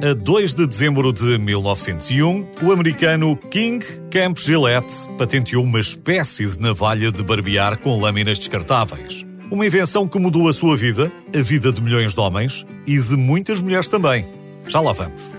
A 2 de dezembro de 1901, o americano King Camp Gillette patenteou uma espécie de navalha de barbear com lâminas descartáveis. Uma invenção que mudou a sua vida, a vida de milhões de homens e de muitas mulheres também. Já lá vamos.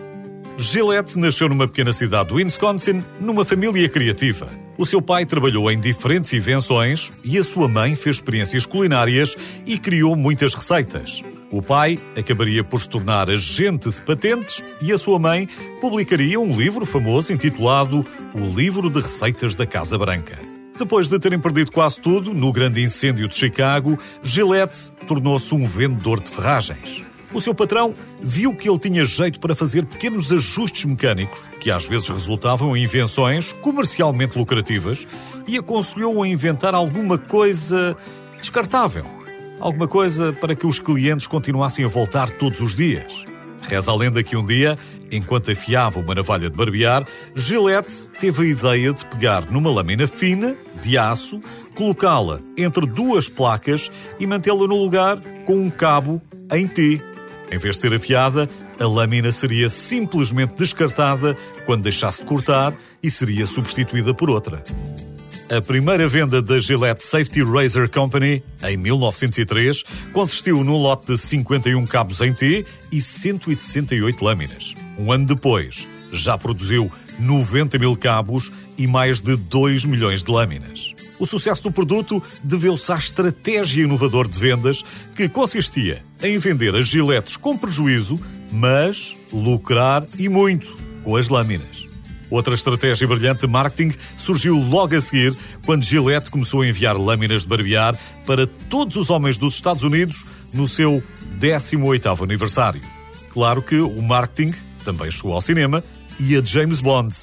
Gillette nasceu numa pequena cidade do Wisconsin, numa família criativa. O seu pai trabalhou em diferentes invenções e a sua mãe fez experiências culinárias e criou muitas receitas. O pai acabaria por se tornar agente de patentes e a sua mãe publicaria um livro famoso intitulado O Livro de Receitas da Casa Branca. Depois de terem perdido quase tudo no grande incêndio de Chicago, Gillette tornou-se um vendedor de ferragens. O seu patrão viu que ele tinha jeito para fazer pequenos ajustes mecânicos, que às vezes resultavam em invenções comercialmente lucrativas, e aconselhou-o a inventar alguma coisa descartável. Alguma coisa para que os clientes continuassem a voltar todos os dias. Reza a lenda que um dia, enquanto afiava uma navalha de barbear, Gillette teve a ideia de pegar numa lâmina fina, de aço, colocá-la entre duas placas e mantê-la no lugar com um cabo em T. Em vez de ser afiada, a lâmina seria simplesmente descartada quando deixasse de cortar e seria substituída por outra. A primeira venda da Gillette Safety Razor Company, em 1903, consistiu num lote de 51 cabos em T e 168 lâminas. Um ano depois, já produziu 90 mil cabos e mais de 2 milhões de lâminas. O sucesso do produto deveu-se à estratégia inovadora de vendas que consistia em vender as giletes com prejuízo, mas lucrar e muito com as lâminas. Outra estratégia brilhante de marketing surgiu logo a seguir, quando Gillette começou a enviar lâminas de barbear para todos os homens dos Estados Unidos no seu 18º aniversário. Claro que o marketing também chegou ao cinema e a James Bond.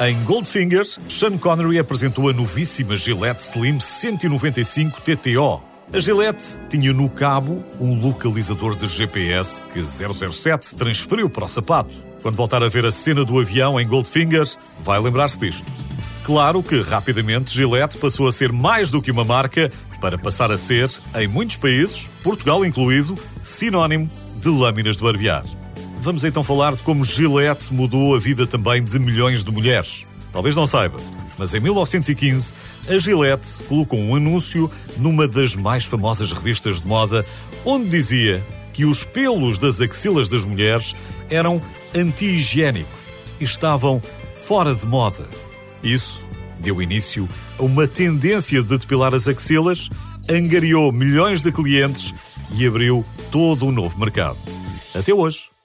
Em Goldfingers, Sean Connery apresentou a novíssima Gillette Slim 195 TTO. A Gillette tinha no cabo um localizador de GPS que 007 transferiu para o sapato. Quando voltar a ver a cena do avião em Goldfingers, vai lembrar-se disto. Claro que rapidamente Gillette passou a ser mais do que uma marca para passar a ser, em muitos países, Portugal incluído, sinónimo de lâminas de barbear. Vamos então falar de como Gillette mudou a vida também de milhões de mulheres. Talvez não saiba, mas em 1915 a Gillette colocou um anúncio numa das mais famosas revistas de moda, onde dizia que os pelos das axilas das mulheres eram anti-higiênicos e estavam fora de moda. Isso deu início a uma tendência de depilar as axilas, angariou milhões de clientes e abriu todo um novo mercado. Até hoje.